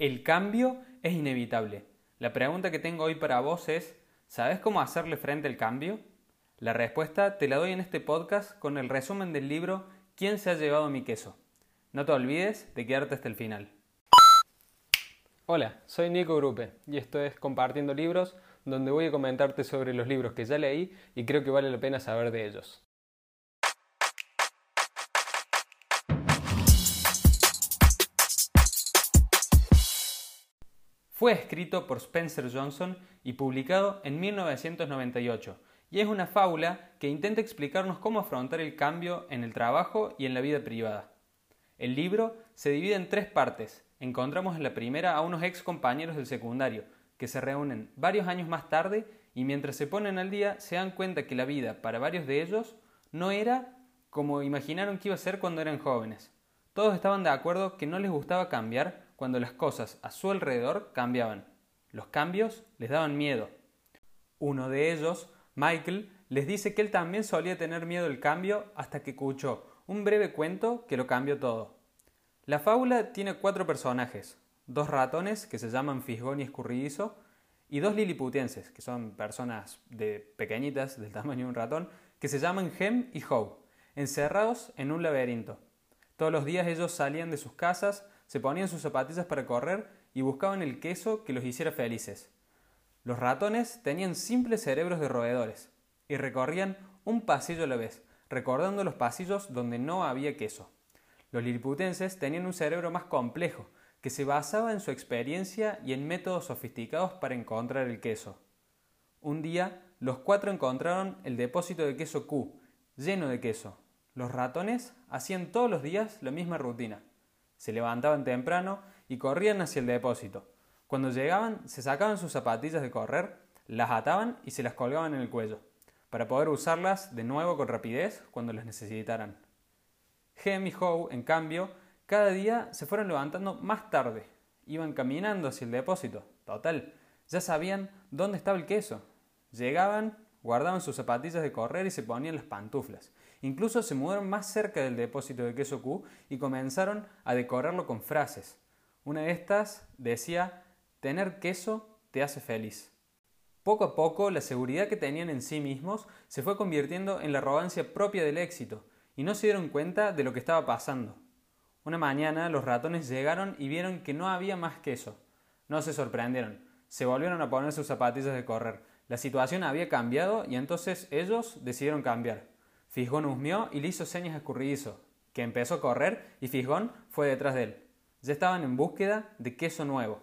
El cambio es inevitable. La pregunta que tengo hoy para vos es, ¿sabes cómo hacerle frente al cambio? La respuesta te la doy en este podcast con el resumen del libro ¿Quién se ha llevado mi queso? No te olvides de quedarte hasta el final. Hola, soy Nico Grupe y esto es Compartiendo Libros, donde voy a comentarte sobre los libros que ya leí y creo que vale la pena saber de ellos. Fue escrito por Spencer Johnson y publicado en 1998, y es una fábula que intenta explicarnos cómo afrontar el cambio en el trabajo y en la vida privada. El libro se divide en tres partes. Encontramos en la primera a unos ex compañeros del secundario, que se reúnen varios años más tarde y mientras se ponen al día se dan cuenta que la vida para varios de ellos no era como imaginaron que iba a ser cuando eran jóvenes. Todos estaban de acuerdo que no les gustaba cambiar cuando las cosas a su alrededor cambiaban. Los cambios les daban miedo. Uno de ellos, Michael, les dice que él también solía tener miedo al cambio hasta que escuchó un breve cuento que lo cambió todo. La fábula tiene cuatro personajes, dos ratones que se llaman Fisgón y Escurridizo, y dos liliputenses, que son personas de pequeñitas, del tamaño de un ratón, que se llaman Hem y Howe, encerrados en un laberinto. Todos los días ellos salían de sus casas se ponían sus zapatillas para correr y buscaban el queso que los hiciera felices. Los ratones tenían simples cerebros de roedores y recorrían un pasillo a la vez, recordando los pasillos donde no había queso. Los liliputenses tenían un cerebro más complejo, que se basaba en su experiencia y en métodos sofisticados para encontrar el queso. Un día, los cuatro encontraron el depósito de queso Q, lleno de queso. Los ratones hacían todos los días la misma rutina. Se levantaban temprano y corrían hacia el depósito. Cuando llegaban, se sacaban sus zapatillas de correr, las ataban y se las colgaban en el cuello, para poder usarlas de nuevo con rapidez cuando las necesitaran. Hem y Howe, en cambio, cada día se fueron levantando más tarde. Iban caminando hacia el depósito. Total, ya sabían dónde estaba el queso. Llegaban, guardaban sus zapatillas de correr y se ponían las pantuflas. Incluso se mudaron más cerca del depósito de queso Q y comenzaron a decorarlo con frases. Una de estas decía, tener queso te hace feliz. Poco a poco la seguridad que tenían en sí mismos se fue convirtiendo en la arrogancia propia del éxito, y no se dieron cuenta de lo que estaba pasando. Una mañana los ratones llegaron y vieron que no había más queso. No se sorprendieron, se volvieron a poner sus zapatillas de correr. La situación había cambiado y entonces ellos decidieron cambiar. Fisgón husmeó y le hizo señas a Escurridizo, que empezó a correr y Fisgón fue detrás de él. Ya estaban en búsqueda de queso nuevo.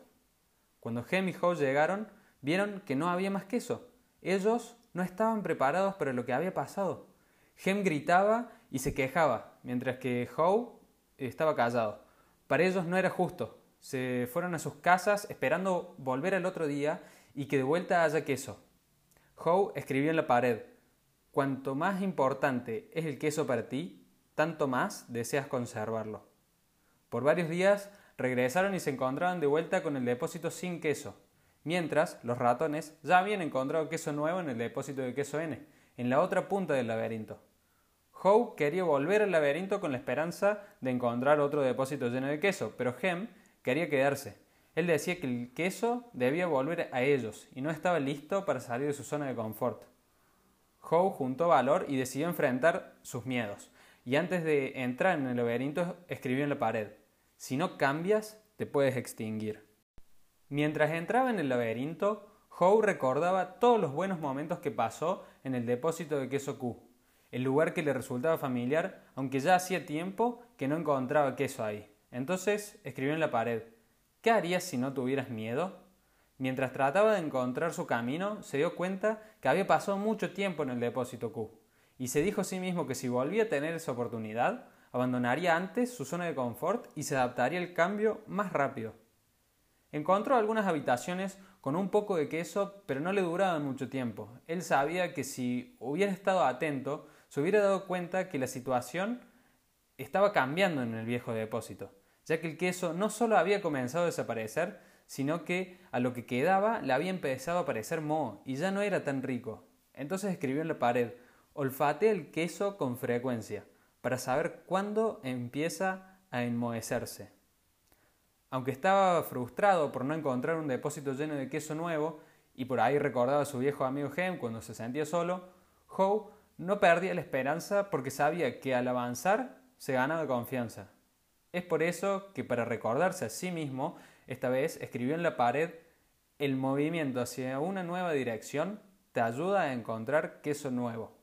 Cuando Hem y Howe llegaron, vieron que no había más queso. Ellos no estaban preparados para lo que había pasado. Hem gritaba y se quejaba, mientras que Howe estaba callado. Para ellos no era justo. Se fueron a sus casas esperando volver al otro día y que de vuelta haya queso. Howe escribió en la pared, Cuanto más importante es el queso para ti, tanto más deseas conservarlo. Por varios días regresaron y se encontraban de vuelta con el depósito sin queso, mientras los ratones ya habían encontrado queso nuevo en el depósito de queso N, en la otra punta del laberinto. Howe quería volver al laberinto con la esperanza de encontrar otro depósito lleno de queso, pero Hem quería quedarse. Él decía que el queso debía volver a ellos y no estaba listo para salir de su zona de confort. Howe juntó valor y decidió enfrentar sus miedos. Y antes de entrar en el laberinto escribió en la pared, si no cambias, te puedes extinguir. Mientras entraba en el laberinto, Howe recordaba todos los buenos momentos que pasó en el depósito de queso Q, el lugar que le resultaba familiar, aunque ya hacía tiempo que no encontraba queso ahí. Entonces escribió en la pared, ¿qué harías si no tuvieras miedo? Mientras trataba de encontrar su camino, se dio cuenta que había pasado mucho tiempo en el depósito Q, y se dijo a sí mismo que si volvía a tener esa oportunidad, abandonaría antes su zona de confort y se adaptaría al cambio más rápido. Encontró algunas habitaciones con un poco de queso, pero no le duraban mucho tiempo. Él sabía que si hubiera estado atento, se hubiera dado cuenta que la situación estaba cambiando en el viejo depósito, ya que el queso no solo había comenzado a desaparecer, sino que a lo que quedaba le había empezado a parecer moho y ya no era tan rico. Entonces escribió en la pared, olfatea el queso con frecuencia, para saber cuándo empieza a enmohecerse. Aunque estaba frustrado por no encontrar un depósito lleno de queso nuevo y por ahí recordaba a su viejo amigo Hem cuando se sentía solo, Howe no perdía la esperanza porque sabía que al avanzar se ganaba confianza. Es por eso que para recordarse a sí mismo, esta vez escribió en la pared, el movimiento hacia una nueva dirección te ayuda a encontrar queso nuevo.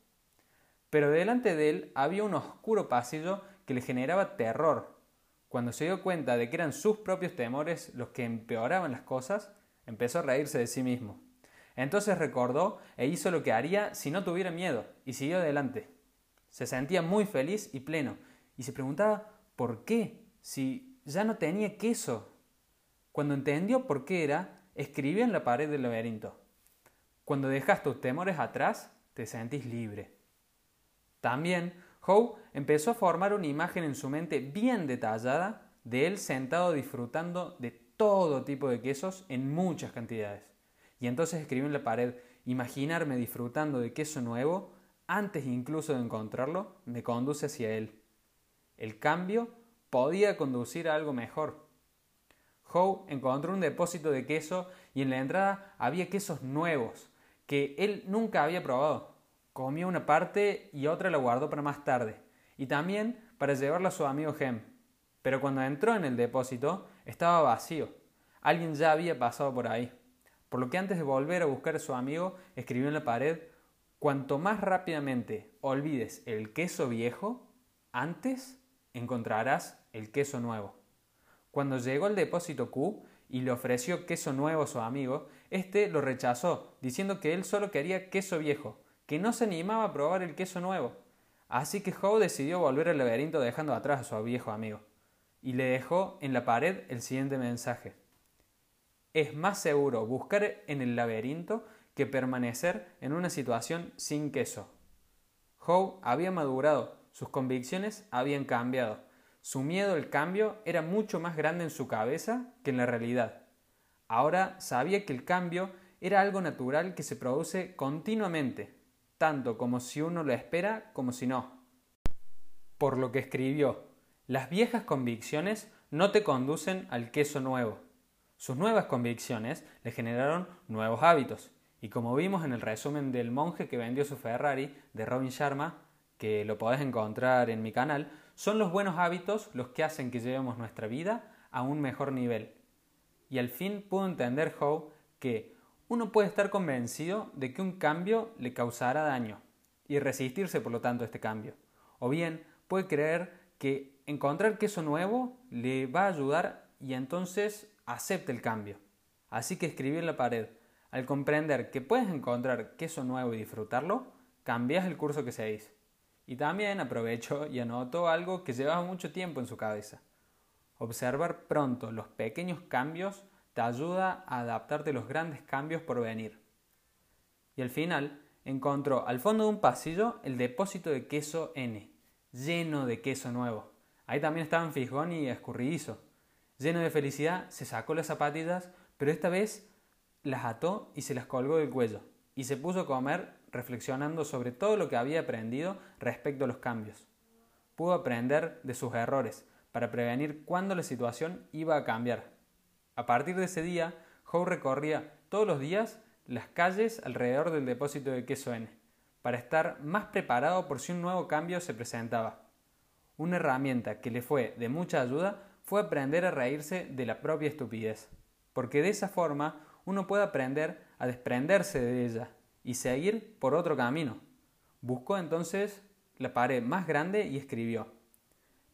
Pero delante de él había un oscuro pasillo que le generaba terror. Cuando se dio cuenta de que eran sus propios temores los que empeoraban las cosas, empezó a reírse de sí mismo. Entonces recordó e hizo lo que haría si no tuviera miedo, y siguió adelante. Se sentía muy feliz y pleno, y se preguntaba ¿por qué? si ya no tenía queso. Cuando entendió por qué era, escribió en la pared del laberinto. Cuando dejas tus temores atrás, te sentís libre. También, Howe empezó a formar una imagen en su mente bien detallada de él sentado disfrutando de todo tipo de quesos en muchas cantidades. Y entonces escribió en la pared, imaginarme disfrutando de queso nuevo, antes incluso de encontrarlo, me conduce hacia él. El cambio podía conducir a algo mejor. Howe encontró un depósito de queso y en la entrada había quesos nuevos que él nunca había probado. Comió una parte y otra la guardó para más tarde, y también para llevarla a su amigo Hem. Pero cuando entró en el depósito, estaba vacío. Alguien ya había pasado por ahí. Por lo que antes de volver a buscar a su amigo, escribió en la pared, cuanto más rápidamente olvides el queso viejo, antes encontrarás el queso nuevo. Cuando llegó al depósito Q y le ofreció queso nuevo a su amigo, este lo rechazó, diciendo que él solo quería queso viejo, que no se animaba a probar el queso nuevo. Así que Howe decidió volver al laberinto dejando atrás a su viejo amigo, y le dejó en la pared el siguiente mensaje. Es más seguro buscar en el laberinto que permanecer en una situación sin queso. Howe había madurado, sus convicciones habían cambiado, su miedo al cambio era mucho más grande en su cabeza que en la realidad. Ahora sabía que el cambio era algo natural que se produce continuamente, tanto como si uno lo espera como si no. Por lo que escribió, las viejas convicciones no te conducen al queso nuevo. Sus nuevas convicciones le generaron nuevos hábitos, y como vimos en el resumen del monje que vendió su Ferrari de Robin Sharma, que lo podés encontrar en mi canal, son los buenos hábitos los que hacen que llevemos nuestra vida a un mejor nivel. Y al fin pudo entender Howe que uno puede estar convencido de que un cambio le causará daño y resistirse por lo tanto a este cambio. O bien puede creer que encontrar queso nuevo le va a ayudar y entonces acepte el cambio. Así que escribí en la pared, al comprender que puedes encontrar queso nuevo y disfrutarlo, cambias el curso que seguís. Y también aprovecho y anoto algo que llevaba mucho tiempo en su cabeza. Observar pronto los pequeños cambios te ayuda a adaptarte a los grandes cambios por venir. Y al final encontró al fondo de un pasillo el depósito de queso N, lleno de queso nuevo. Ahí también estaban fijón y escurridizo. Lleno de felicidad, se sacó las zapatillas, pero esta vez las ató y se las colgó del cuello, y se puso a comer reflexionando sobre todo lo que había aprendido respecto a los cambios. Pudo aprender de sus errores para prevenir cuándo la situación iba a cambiar a partir de ese día, Howe recorría todos los días las calles alrededor del depósito de queso N, para estar más preparado por si un nuevo cambio se presentaba. Una herramienta que le fue de mucha ayuda fue aprender a reírse de la propia estupidez, porque de esa forma uno puede aprender a desprenderse de ella y seguir por otro camino. Buscó entonces la pared más grande y escribió,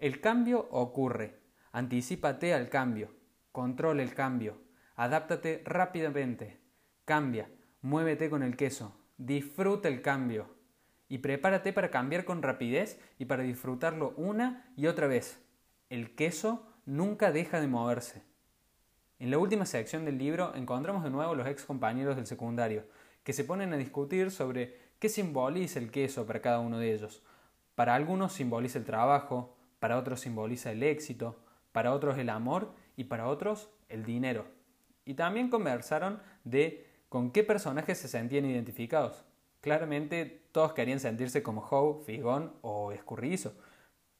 El cambio ocurre, anticípate al cambio, Controla el cambio. Adáptate rápidamente. Cambia. Muévete con el queso. Disfruta el cambio. Y prepárate para cambiar con rapidez y para disfrutarlo una y otra vez. El queso nunca deja de moverse. En la última sección del libro encontramos de nuevo los ex compañeros del secundario, que se ponen a discutir sobre qué simboliza el queso para cada uno de ellos. Para algunos simboliza el trabajo, para otros simboliza el éxito, para otros el amor y para otros el dinero. Y también conversaron de con qué personajes se sentían identificados. Claramente todos querían sentirse como Howe, Figón o Escurridizo,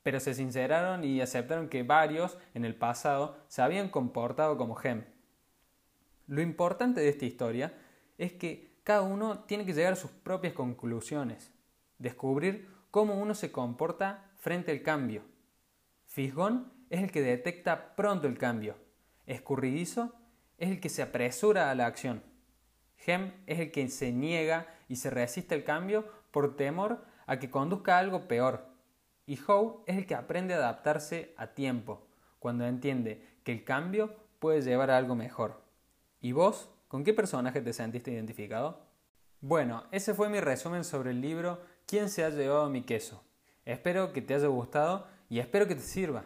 pero se sinceraron y aceptaron que varios en el pasado se habían comportado como Gem. Lo importante de esta historia es que cada uno tiene que llegar a sus propias conclusiones, descubrir cómo uno se comporta frente al cambio. Fisgón es el que detecta pronto el cambio. Escurridizo es el que se apresura a la acción. Gem es el que se niega y se resiste al cambio por temor a que conduzca a algo peor. Y Howe es el que aprende a adaptarse a tiempo, cuando entiende que el cambio puede llevar a algo mejor. ¿Y vos? ¿Con qué personaje te sentiste identificado? Bueno, ese fue mi resumen sobre el libro ¿Quién se ha llevado mi queso? Espero que te haya gustado y espero que te sirva.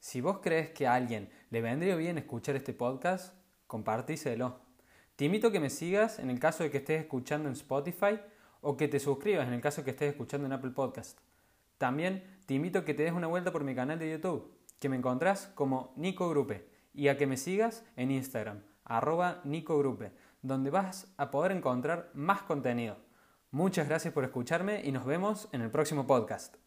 Si vos crees que a alguien le vendría bien escuchar este podcast, compartíselo. Te invito a que me sigas en el caso de que estés escuchando en Spotify o que te suscribas en el caso de que estés escuchando en Apple Podcast. También te invito a que te des una vuelta por mi canal de YouTube, que me encontrás como Nico Grupe, y a que me sigas en Instagram, arroba Nico Grupe, donde vas a poder encontrar más contenido. Muchas gracias por escucharme y nos vemos en el próximo podcast.